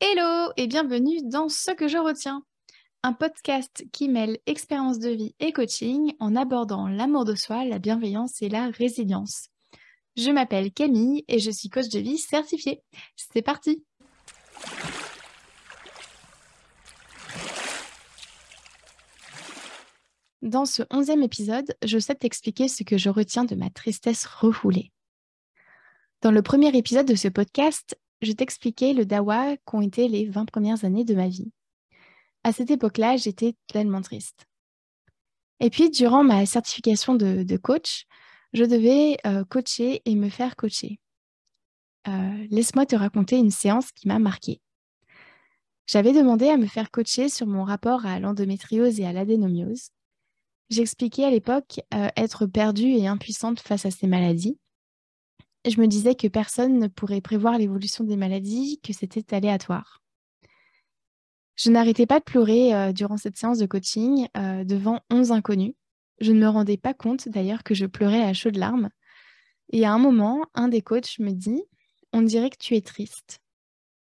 Hello et bienvenue dans Ce que je retiens, un podcast qui mêle expérience de vie et coaching en abordant l'amour de soi, la bienveillance et la résilience. Je m'appelle Camille et je suis coach de vie certifiée. C'est parti Dans ce onzième épisode, je souhaite t'expliquer ce que je retiens de ma tristesse refoulée. Dans le premier épisode de ce podcast, je t'expliquais le dawa qu'ont été les 20 premières années de ma vie. À cette époque-là, j'étais pleinement triste. Et puis, durant ma certification de, coach, je devais euh, coacher et me faire coacher. Euh, laisse-moi te raconter une séance qui m'a marquée. J'avais demandé à me faire coacher sur mon rapport à l'endométriose et à l'adénomiose. J'expliquais à l'époque euh, être perdue et impuissante face à ces maladies je me disais que personne ne pourrait prévoir l'évolution des maladies, que c'était aléatoire. Je n'arrêtais pas de pleurer euh, durant cette séance de coaching euh, devant 11 inconnus. Je ne me rendais pas compte d'ailleurs que je pleurais à chaudes larmes. Et à un moment, un des coachs me dit On dirait que tu es triste.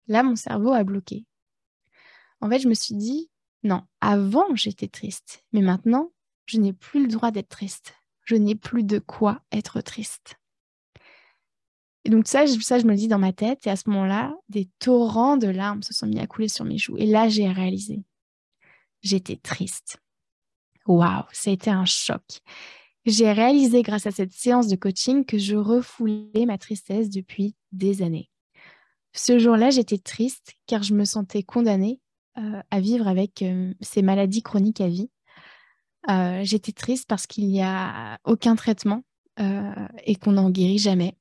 Là, mon cerveau a bloqué. En fait, je me suis dit Non, avant j'étais triste, mais maintenant, je n'ai plus le droit d'être triste. Je n'ai plus de quoi être triste. Et donc ça, ça, je me le dis dans ma tête. Et à ce moment-là, des torrents de larmes se sont mis à couler sur mes joues. Et là, j'ai réalisé. J'étais triste. Waouh, ça a été un choc. J'ai réalisé grâce à cette séance de coaching que je refoulais ma tristesse depuis des années. Ce jour-là, j'étais triste car je me sentais condamnée euh, à vivre avec euh, ces maladies chroniques à vie. Euh, j'étais triste parce qu'il n'y a aucun traitement et qu'on n'en guérit jamais.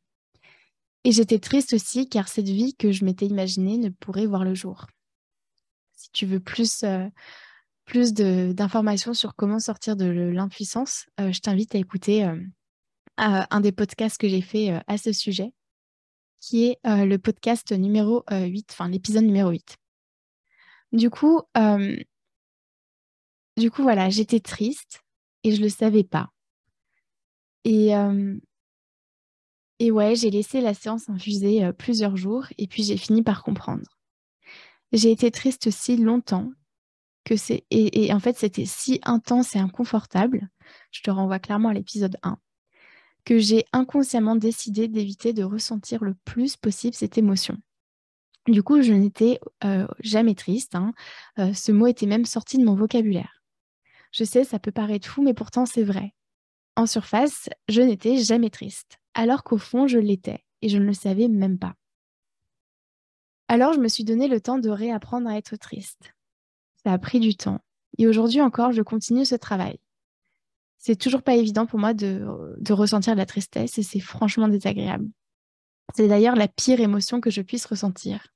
Et j'étais triste aussi car cette vie que je m'étais imaginée ne pourrait voir le jour. Si tu veux plus, euh, d'informations sur comment sortir de l'impuissance, euh, je t'invite à écouter euh, un des podcasts que j'ai fait à ce sujet, qui est le podcast numéro 8, enfin l'épisode numéro 8. Du coup, du coup, voilà, j'étais triste et je ne le savais pas. Et, et ouais, j'ai laissé la séance infuser euh, plusieurs jours et puis j'ai fini par comprendre. J'ai été triste si longtemps que c'est et, en fait c'était si intense et inconfortable. Je te renvoie clairement à l'épisode 1 que j'ai inconsciemment décidé d'éviter de ressentir le plus possible cette émotion. Du coup, je n'étais euh, jamais triste. Hein. Euh, ce mot était même sorti de mon vocabulaire. Je sais, ça peut paraître fou, mais pourtant c'est vrai. En surface, je n'étais jamais triste alors qu'au fond, je l'étais et je ne le savais même pas. Alors, je me suis donné le temps de réapprendre à être triste. Ça a pris du temps. Et aujourd'hui encore, je continue ce travail. C'est toujours pas évident pour moi de, ressentir de la tristesse et c'est franchement désagréable. C'est d'ailleurs la pire émotion que je puisse ressentir.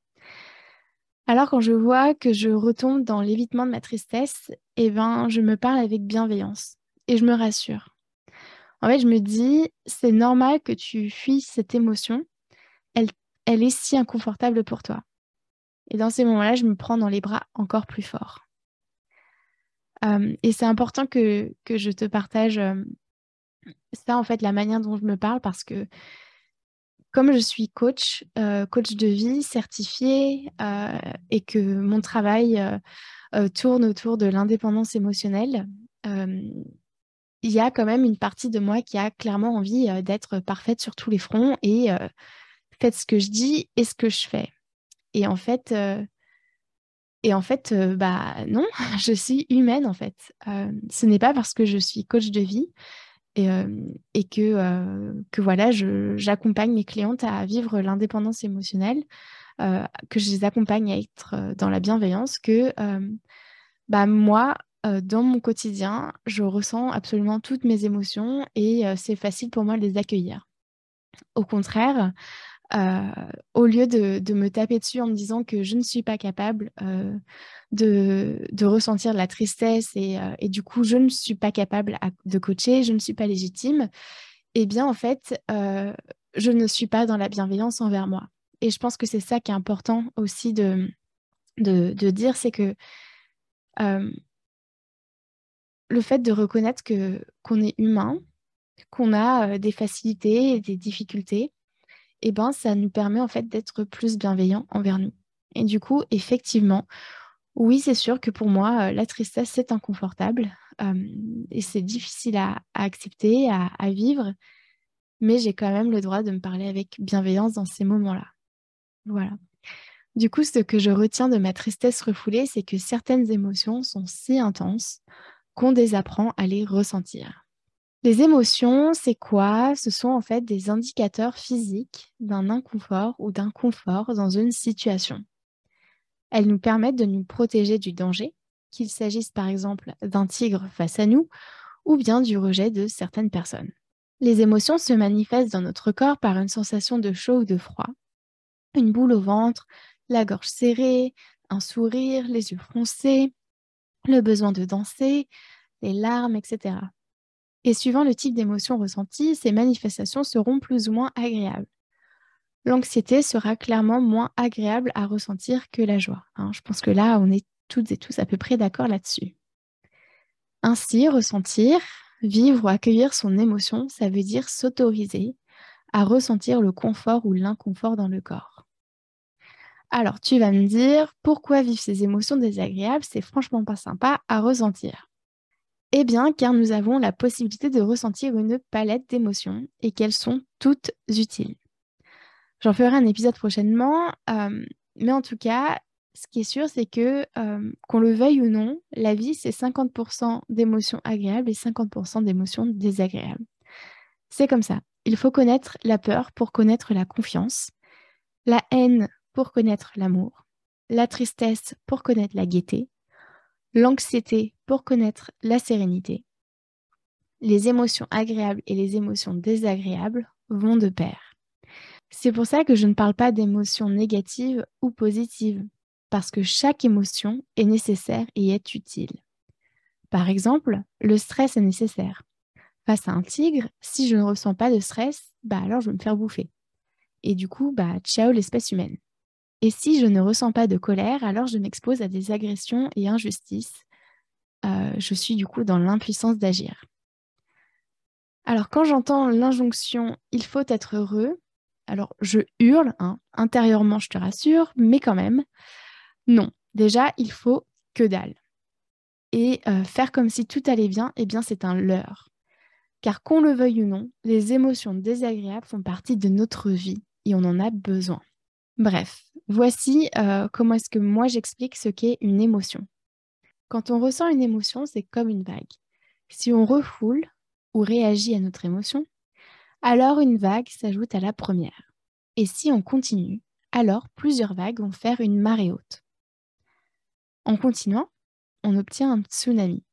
Alors quand je vois que je retombe dans l'évitement de ma tristesse, eh ben, je me parle avec bienveillance et je me rassure. En fait, je me dis, c'est normal que tu fuis cette émotion. Elle, est si inconfortable pour toi. Et dans ces moments-là, je me prends dans les bras encore plus fort. Euh, et c'est important que, que, je te partage euh, ça, en fait, la manière dont je me parle, parce que comme je suis coach, euh, coach de vie certifié, et que mon travail tourne autour de l'indépendance émotionnelle, il y a quand même une partie de moi qui a clairement envie euh, d'être parfaite sur tous les fronts et euh, faites ce que je dis et ce que je fais. Et en fait, euh, et en fait, bah non, je suis humaine en fait. ce n'est pas parce que je suis coach de vie et, que, que voilà, j'accompagne mes clientes à vivre l'indépendance émotionnelle, que je les accompagne à être dans la bienveillance, que bah moi, dans mon quotidien, je ressens absolument toutes mes émotions et c'est facile pour moi de les accueillir. Au contraire, au lieu de, me taper dessus en me disant que je ne suis pas capable de, ressentir de la tristesse et, du coup je ne suis pas capable de coacher, je ne suis pas légitime, eh bien en fait, je ne suis pas dans la bienveillance envers moi. Et je pense que c'est ça qui est important aussi de dire, c'est que le fait de reconnaître qu'on est humain, qu'on a euh, des facilités et des difficultés, eh ben, ça nous permet en fait d'être plus bienveillants envers nous. Et du coup, effectivement, oui, c'est sûr que pour moi, euh, la tristesse, c'est inconfortable et c'est difficile à, accepter, à, vivre, mais j'ai quand même le droit de me parler avec bienveillance dans ces moments-là. Voilà. Du coup, ce que je retiens de ma tristesse refoulée, c'est que certaines émotions sont si intenses qu'on désapprend à les ressentir. Les émotions, c'est quoi? Ce sont en fait des indicateurs physiques d'un inconfort ou d'un confort dans une situation. Elles nous permettent de nous protéger du danger, qu'il s'agisse par exemple d'un tigre face à nous ou bien du rejet de certaines personnes. Les émotions se manifestent dans notre corps par une sensation de chaud ou de froid, une boule au ventre, la gorge serrée, un sourire, les yeux froncés, le besoin de danser, les larmes, etc. Et suivant le type d'émotion ressentie, ces manifestations seront plus ou moins agréables. L'anxiété sera clairement moins agréable à ressentir que la joie. Hein. Je pense que là, on est toutes et tous à peu près d'accord là-dessus. Ainsi, ressentir, vivre ou accueillir son émotion, ça veut dire s'autoriser à ressentir le confort ou l'inconfort dans le corps. Alors, tu vas me dire, pourquoi vivre ces émotions désagréables, c'est franchement pas sympa à ressentir eh bien, car nous avons la possibilité de ressentir une palette d'émotions et qu'elles sont toutes utiles. J'en ferai un épisode prochainement, euh, mais en tout cas, ce qui est sûr, c'est que euh, qu'on le veuille ou non, la vie, c'est 50% d'émotions agréables et 50% d'émotions désagréables. C'est comme ça. Il faut connaître la peur pour connaître la confiance, la haine pour connaître l'amour, la tristesse pour connaître la gaieté, l'anxiété pour connaître la sérénité. Les émotions agréables et les émotions désagréables vont de pair. C'est pour ça que je ne parle pas d'émotions négatives ou positives, parce que chaque émotion est nécessaire et est utile. Par exemple, le stress est nécessaire. Face à un tigre, si je ne ressens pas de stress, bah alors je vais me faire bouffer. Et du coup, bah ciao l'espèce humaine. Et si je ne ressens pas de colère, alors je m'expose à des agressions et injustices. Euh, je suis du coup dans l'impuissance d'agir. Alors quand j'entends l'injonction il faut être heureux, alors je hurle, hein, intérieurement je te rassure, mais quand même, non. Déjà, il faut que dalle. Et euh, faire comme si tout allait bien, eh bien c'est un leurre. Car qu'on le veuille ou non, les émotions désagréables font partie de notre vie et on en a besoin. Bref, voici euh, comment est-ce que moi j'explique ce qu'est une émotion. Quand on ressent une émotion, c'est comme une vague. Si on refoule ou réagit à notre émotion, alors une vague s'ajoute à la première. Et si on continue, alors plusieurs vagues vont faire une marée haute. En continuant, on obtient un tsunami.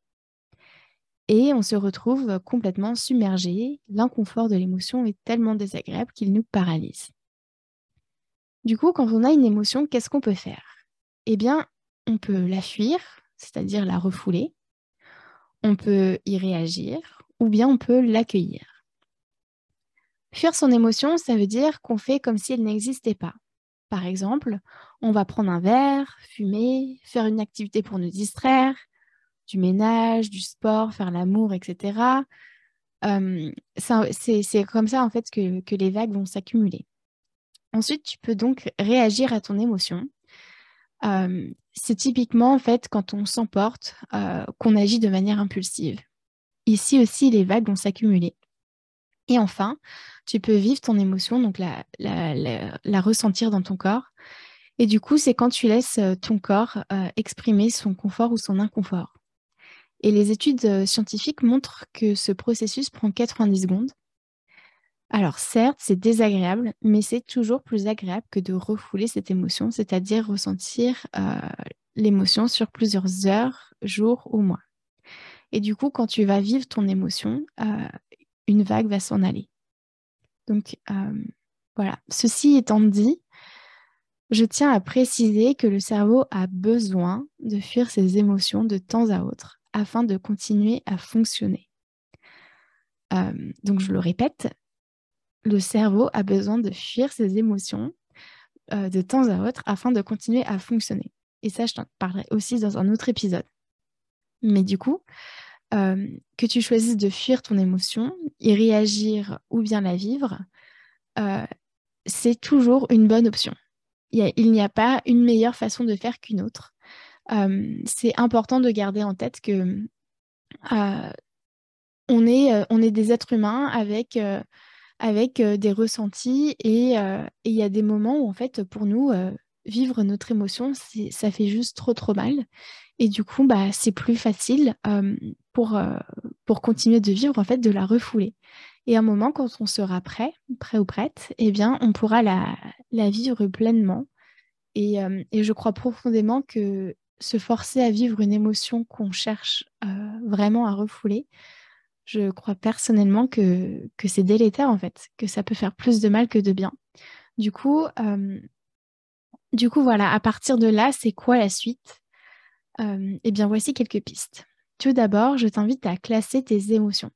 Et on se retrouve complètement submergé. L'inconfort de l'émotion est tellement désagréable qu'il nous paralyse. Du coup, quand on a une émotion, qu'est-ce qu'on peut faire? Eh bien, on peut la fuir, c'est-à-dire la refouler. On peut y réagir ou bien on peut l'accueillir. Fuir son émotion, ça veut dire qu'on fait comme si elle n'existait pas. Par exemple, on va prendre un verre, fumer, faire une activité pour nous distraire, du ménage, du sport, faire l'amour, etc. Euh, c'est comme ça en fait que les vagues vont s'accumuler. Ensuite, tu peux donc réagir à ton émotion. Euh, c'est typiquement en fait quand on s'emporte euh, qu'on agit de manière impulsive. Ici aussi, les vagues vont s'accumuler. Et enfin, tu peux vivre ton émotion, donc la, ressentir dans ton corps. Et du coup, c'est quand tu laisses euh, ton corps exprimer son confort ou son inconfort. Et les études scientifiques montrent que ce processus prend 90 secondes alors certes, c'est désagréable, mais c'est toujours plus agréable que de refouler cette émotion, c'est-à-dire ressentir euh, l'émotion sur plusieurs heures, jours ou mois. Et du coup, quand tu vas vivre ton émotion, euh, une vague va s'en aller. Donc euh, voilà, ceci étant dit, je tiens à préciser que le cerveau a besoin de fuir ses émotions de temps à autre afin de continuer à fonctionner. donc je le répète, le cerveau a besoin de fuir ses émotions euh, de temps à autre afin de continuer à fonctionner. Et ça, je t'en parlerai aussi dans un autre épisode. Mais du coup, euh, que tu choisisses de fuir ton émotion, y réagir ou bien la vivre, euh, c'est toujours une bonne option. il n'y a pas une meilleure façon de faire qu'une autre. c'est important de garder en tête que on, est, on est des êtres humains avec avec des ressentis et il y a des moments où en fait pour nous vivre notre émotion ça fait juste trop trop mal. Et du coup bah c'est plus facile pour pour continuer de vivre en fait de la refouler. Et un moment quand on sera prêt prêt ou prête eh bien on pourra la, vivre pleinement. Et, je crois profondément que se forcer à vivre une émotion qu'on cherche vraiment à refouler je crois personnellement que, c'est délétère en fait, que ça peut faire plus de mal que de bien. Du coup, euh, du coup voilà, à partir de là, c'est quoi la suite? Euh, Eh bien, voici quelques pistes. Tout d'abord, je t'invite à classer tes émotions.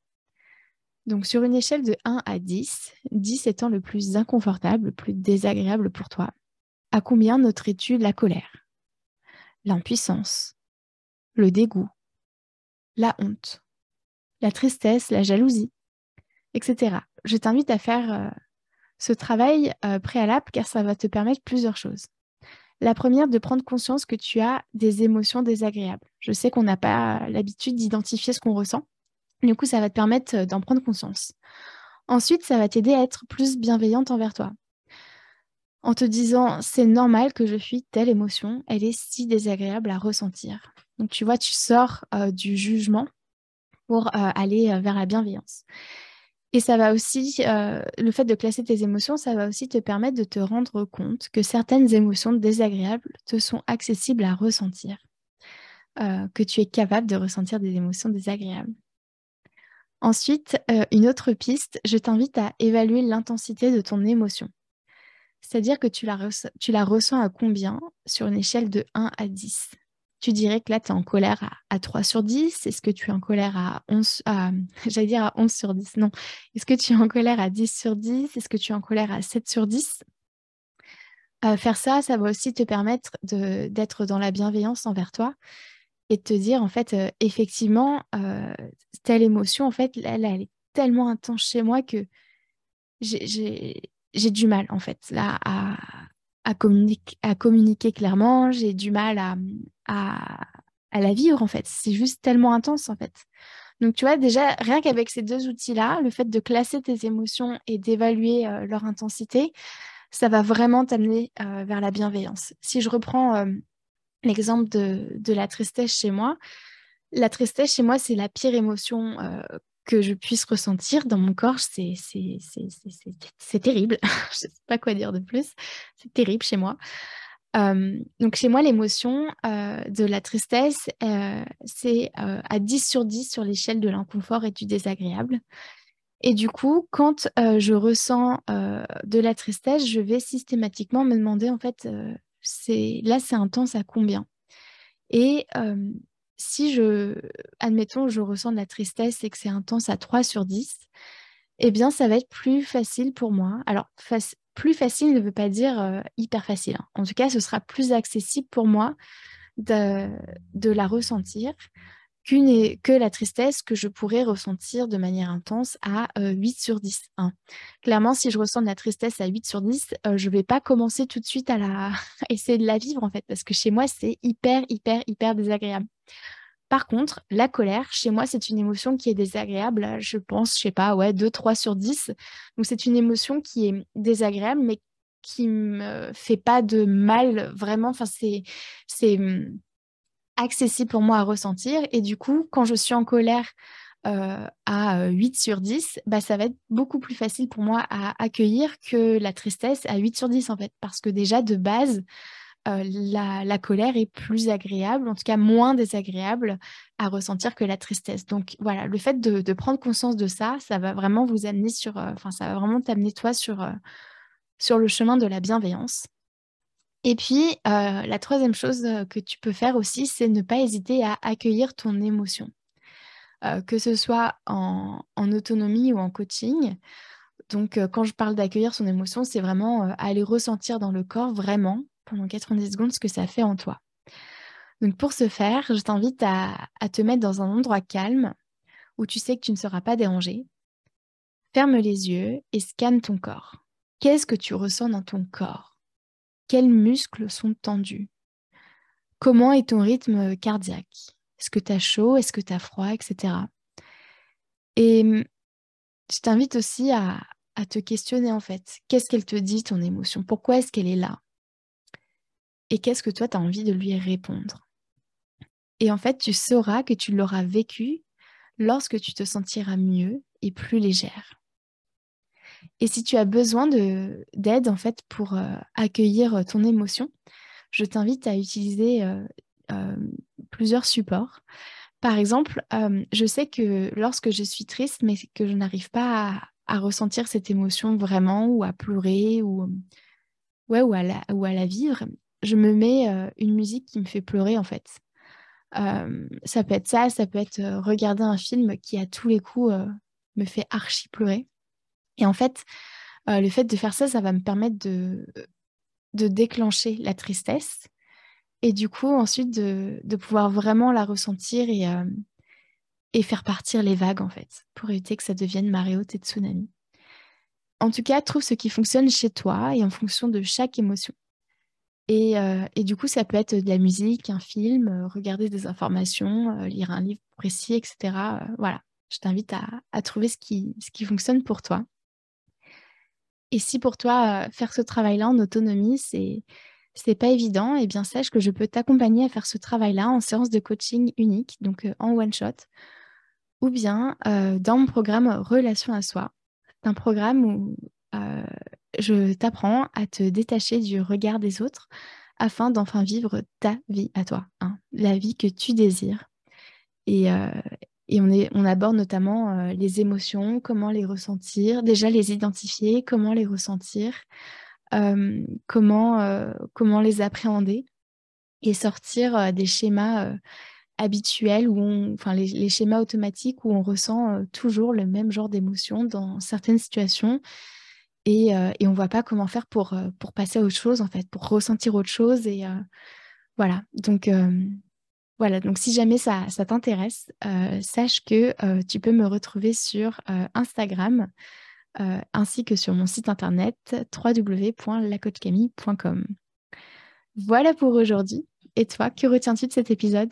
Donc, sur une échelle de 1 à 10, 10 étant le plus inconfortable, le plus désagréable pour toi, à combien noterais-tu la colère, l'impuissance, le dégoût, la honte? La tristesse, la jalousie, etc. Je t'invite à faire euh, ce travail euh, préalable car ça va te permettre plusieurs choses. La première, de prendre conscience que tu as des émotions désagréables. Je sais qu'on n'a pas l'habitude d'identifier ce qu'on ressent. Du coup, ça va te permettre euh, d'en prendre conscience. Ensuite, ça va t'aider à être plus bienveillante envers toi. En te disant, c'est normal que je fuis telle émotion, elle est si désagréable à ressentir. Donc, tu vois, tu sors du jugement pour euh, aller euh, vers la bienveillance. Et ça va aussi, euh, le fait de classer tes émotions, ça va aussi te permettre de te rendre compte que certaines émotions désagréables te sont accessibles à ressentir, que tu es capable de ressentir des émotions désagréables. Ensuite, une autre piste, je t'invite à évaluer l'intensité de ton émotion. C'est-à-dire que tu la, tu la ressens à combien sur une échelle de 1 à 10 tu dirais que là, tu es en colère à, 3 sur 10 Est-ce que tu es en colère à 11, j'allais dire à 11 sur 10 Non. Est-ce que tu es en colère à 10 sur 10 Est-ce que tu es en colère à 7 sur 10 euh, Faire ça, ça va aussi te permettre d'être dans la bienveillance envers toi et de te dire, en fait, euh, effectivement, euh, telle émotion, en fait, elle, elle, est tellement intense chez moi que j'ai du mal, en fait, là, à communiquer clairement, j'ai du mal à, à, la vivre en fait. C'est juste tellement intense en fait. Donc tu vois, déjà, rien qu'avec ces deux outils-là, le fait de classer tes émotions et d'évaluer euh, leur intensité, ça va vraiment t'amener euh, vers la bienveillance. Si je reprends euh, l'exemple de, de, la tristesse chez moi, la tristesse chez moi, c'est la pire émotion que je puisse ressentir dans mon corps, c'est terrible. je ne sais pas quoi dire de plus. C'est terrible chez moi. Donc chez moi, l'émotion de la tristesse, c'est à 10 sur 10 sur l'échelle de l'inconfort et du désagréable. Et du coup, quand je ressens de la tristesse, je vais systématiquement me demander, en fait, c'est là, c'est intense à combien? Et si je, admettons, je ressens de la tristesse et que c'est intense à 3 sur 10, eh bien, ça va être plus facile pour moi. Alors, plus facile ne veut pas dire euh, hyper facile. Hein. En tout cas, ce sera plus accessible pour moi de, la ressentir que la tristesse que je pourrais ressentir de manière intense à 8 euh, sur 10. Hein. Clairement, si je ressens de la tristesse à 8 sur 10, euh, je ne vais pas commencer tout de suite à, la... essayer de la vivre en fait, parce que chez moi, c'est hyper, hyper, hyper désagréable. Par contre, la colère, chez moi, c'est une émotion qui est désagréable. Je pense, je sais pas, ouais, 2, 3 sur 10. Donc, c'est une émotion qui est désagréable, mais qui me fait pas de mal vraiment. Enfin, c'est, hum, accessible pour moi à ressentir. Et du coup, quand je suis en colère euh, à 8 sur 10, bah, ça va être beaucoup plus facile pour moi à accueillir que la tristesse à 8 sur 10, en fait. Parce que déjà, de base, euh, la, colère est plus agréable, en tout cas moins désagréable à ressentir que la tristesse. Donc voilà, le fait de, prendre conscience de ça, ça va vraiment vous amener sur, euh, enfin ça va vraiment t'amener toi sur, euh, sur le chemin de la bienveillance. Et puis, la troisième chose que tu peux faire aussi, c'est ne pas hésiter à accueillir ton émotion. que ce soit en, en, autonomie ou en coaching. Donc, quand je parle d'accueillir son émotion, c'est vraiment aller ressentir dans le corps vraiment pendant 90 secondes ce que ça fait en toi. Donc pour ce faire, je t'invite à, te mettre dans un endroit calme où tu sais que tu ne seras pas dérangé. Ferme les yeux et scanne ton corps. Qu'est-ce que tu ressens dans ton corps? Quels muscles sont tendus? Comment est ton rythme cardiaque? Est-ce que tu as chaud? Est-ce que tu as froid Etc. Et mmh, je t'invite aussi à te questionner en fait. Qu'est-ce qu'elle te dit, ton émotion? Pourquoi est-ce qu'elle est là? Et qu'est-ce que toi, tu as envie de lui répondre? Et en fait, tu sauras que tu l'auras vécu lorsque tu te sentiras mieux et plus légère. Et si tu as besoin d'aide en fait pour euh, accueillir ton émotion, je t'invite à utiliser euh, euh, plusieurs supports. Par exemple, je sais que lorsque je suis triste, mais que je n'arrive pas à, ressentir cette émotion vraiment ou à pleurer ou, ouais, ou à la vivre, je me mets euh, une musique qui me fait pleurer en fait. Euh, ça peut être ça, ça peut être euh, regarder un film qui à tous les coups me fait archi pleurer. Et en fait, le fait de faire ça, ça va me permettre de, déclencher la tristesse et du coup ensuite de, pouvoir vraiment la ressentir et, et faire partir les vagues en fait, pour éviter que ça devienne marée haute et tsunami. En tout cas, trouve ce qui fonctionne chez toi et en fonction de chaque émotion. Et, euh, du coup, ça peut être de la musique, un film, euh, regarder des informations, euh, lire un livre précis, etc. voilà, je t'invite à, trouver ce qui, ce qui fonctionne pour toi. Et si pour toi, faire ce travail-là en autonomie, c'est c'est pas évident, et eh bien sache que je peux t'accompagner à faire ce travail-là en séance de coaching unique, donc en one shot, ou bien dans mon programme Relation à soi. C'est un programme où je t'apprends à te détacher du regard des autres afin d'enfin vivre ta vie à toi, hein, la vie que tu désires. Et, euh, on, aborde notamment les émotions, comment les ressentir, déjà les identifier, comment les ressentir, comment, comment les appréhender et sortir des schémas habituels, où enfin les, schémas automatiques où on ressent euh, toujours le même genre d'émotion dans certaines situations et, euh, et on ne voit pas comment faire pour, euh, pour passer à autre chose, en fait, pour ressentir autre chose. Et voilà, donc voilà, donc si jamais ça, ça t'intéresse, sache que tu peux me retrouver sur Instagram ainsi que sur mon site internet www.lacoachcamille.com. Voilà pour aujourd'hui. Et toi, que retiens-tu de cet épisode?